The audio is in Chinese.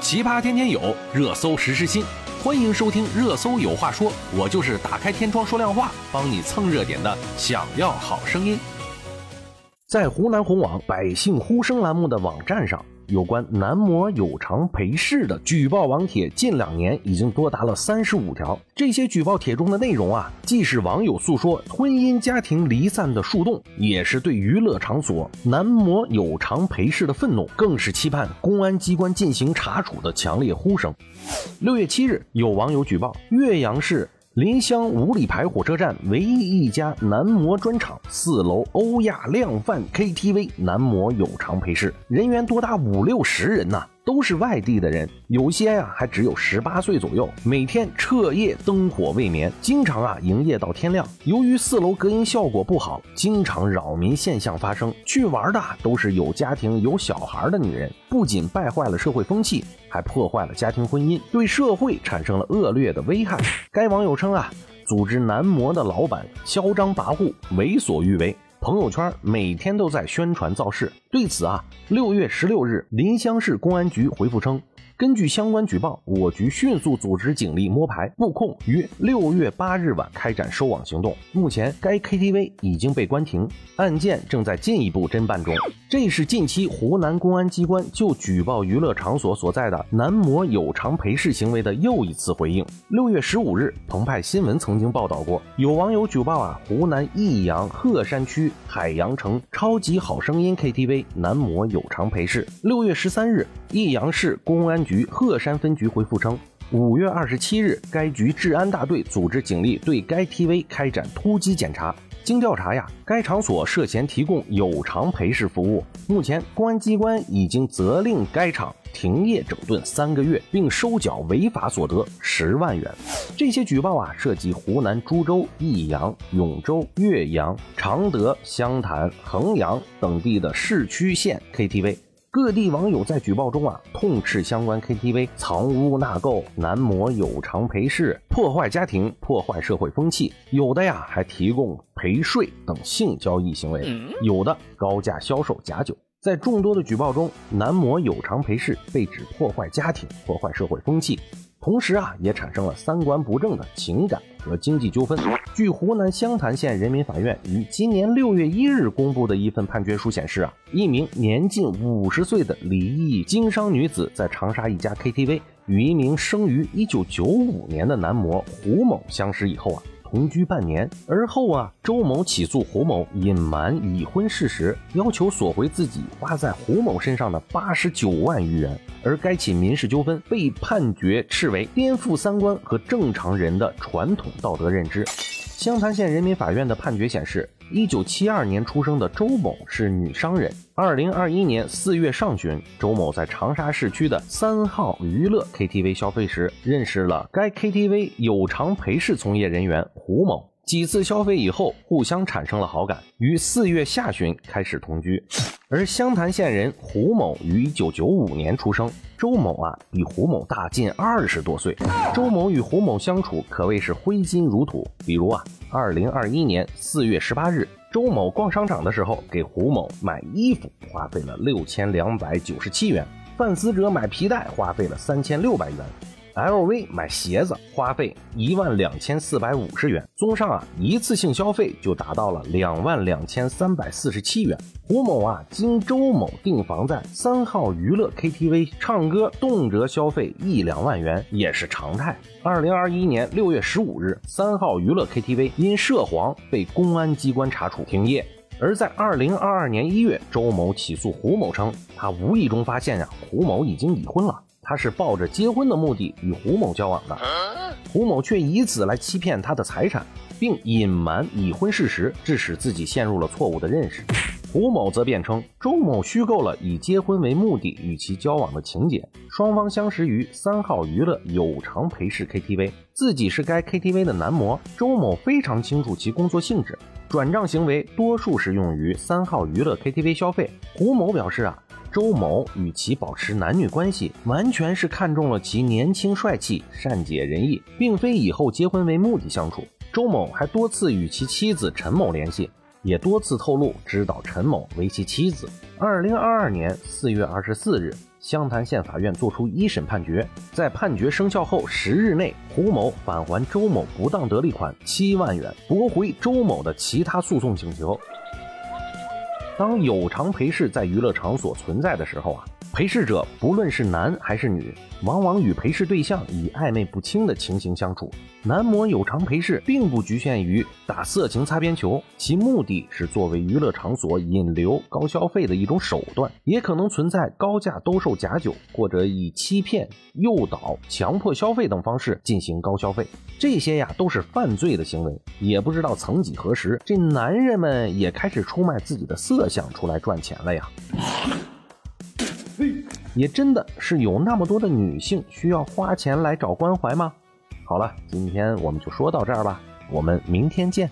奇葩天天有，热搜实时新，欢迎收听《热搜有话说》，我就是打开天窗说亮话，帮你蹭热点的。想要好声音，在湖南红网“百姓呼声”栏目的网站上。有关男模有偿陪侍的举报网帖，近两年已经多达了三十五条。这些举报帖中的内容啊，既是网友诉说婚姻家庭离散的树洞，也是对娱乐场所男模有偿陪侍的愤怒，更是期盼公安机关进行查处的强烈呼声。六月七日，有网友举报岳阳市。临湘五里牌火车站唯一一家男模专场，四楼欧亚量贩 KTV 男模有偿陪侍，人员多达五六十人呐。都是外地的人，有些呀还只有十八岁左右，每天彻夜灯火未眠，经常啊营业到天亮。由于四楼隔音效果不好，经常扰民现象发生。去玩的都是有家庭有小孩的女人，不仅败坏了社会风气，还破坏了家庭婚姻，对社会产生了恶劣的危害。该网友称啊，组织男模的老板嚣张跋扈，为所欲为。朋友圈每天都在宣传造势，对此啊，六月十六日，临湘市公安局回复称。根据相关举报，我局迅速组织警力摸排布控，于六月八日晚开展收网行动。目前，该 KTV 已经被关停，案件正在进一步侦办中。这是近期湖南公安机关就举报娱乐场所所在的男模有偿陪侍行为的又一次回应。六月十五日，澎湃新闻曾经报道过，有网友举报啊，湖南益阳鹤山区海洋城超级好声音 KTV 男模有偿陪侍。六月十三日，益阳市公安局。局鹤山分局回复称，五月二十七日，该局治安大队组织警力对该 TV 开展突击检查。经调查呀，该场所涉嫌提供有偿陪侍服务。目前，公安机关已经责令该场停业整顿三个月，并收缴违法所得十万元。这些举报啊，涉及湖南株洲、益阳、永州、岳阳、常德、湘潭、衡阳等地的市区县 KTV。各地网友在举报中啊，痛斥相关 KTV 藏污纳垢、男模有偿陪侍、破坏家庭、破坏社会风气，有的呀还提供陪睡等性交易行为，有的高价销售假酒。在众多的举报中，男模有偿陪侍被指破坏家庭、破坏社会风气。同时啊，也产生了三观不正的情感和经济纠纷。据湖南湘潭县人民法院于今年六月一日公布的一份判决书显示啊，一名年近五十岁的离异经商女子在长沙一家 KTV 与一名生于一九九五年的男模胡某相识以后啊。同居半年，而后啊，周某起诉胡某隐瞒已婚事实，要求索回自己花在胡某身上的八十九万余元。而该起民事纠纷被判决斥为颠覆三观和正常人的传统道德认知。湘潭县人民法院的判决显示。一九七二年出生的周某是女商人。二零二一年四月上旬，周某在长沙市区的三号娱乐 KTV 消费时，认识了该 KTV 有偿陪侍从业人员胡某。几次消费以后，互相产生了好感，于四月下旬开始同居。而湘潭县人胡某于一九九五年出生，周某啊比胡某大近二十多岁。周某与胡某相处可谓是挥金如土。比如啊，二零二一年四月十八日，周某逛商场的时候，给胡某买衣服花费了六千两百九十七元；范思哲买皮带花费了三千六百元。LV 买鞋子花费一万两千四百五十元，综上啊，一次性消费就达到了两万两千三百四十七元。胡某啊，经周某订房在三号娱乐 KTV 唱歌，动辄消费一两万元也是常态。二零二一年六月十五日，三号娱乐 KTV 因涉黄被公安机关查处停业。而在二零二二年一月，周某起诉胡某称，他无意中发现呀，胡某已经已婚了。他是抱着结婚的目的与胡某交往的，胡某却以此来欺骗他的财产，并隐瞒已婚事实，致使自己陷入了错误的认识。胡某则辩称，周某虚构了以结婚为目的与其交往的情节，双方相识于三号娱乐有偿陪侍 KTV，自己是该 KTV 的男模。周某非常清楚其工作性质，转账行为多数是用于三号娱乐 KTV 消费。胡某表示啊。周某与其保持男女关系，完全是看中了其年轻帅气、善解人意，并非以后结婚为目的相处。周某还多次与其妻子陈某联系，也多次透露知道陈某为其妻子。二零二二年四月二十四日，湘潭县法院作出一审判决，在判决生效后十日内，胡某返还周某不当得利款七万元，驳回周某的其他诉讼请求。当有偿陪侍在娱乐场所存在的时候啊。陪侍者不论是男还是女，往往与陪侍对象以暧昧不清的情形相处。男模有偿陪侍并不局限于打色情擦边球，其目的是作为娱乐场所引流高消费的一种手段，也可能存在高价兜售假酒，或者以欺骗、诱导、强迫消费等方式进行高消费。这些呀都是犯罪的行为。也不知道曾几何时，这男人们也开始出卖自己的色相出来赚钱了呀。也真的是有那么多的女性需要花钱来找关怀吗？好了，今天我们就说到这儿吧，我们明天见。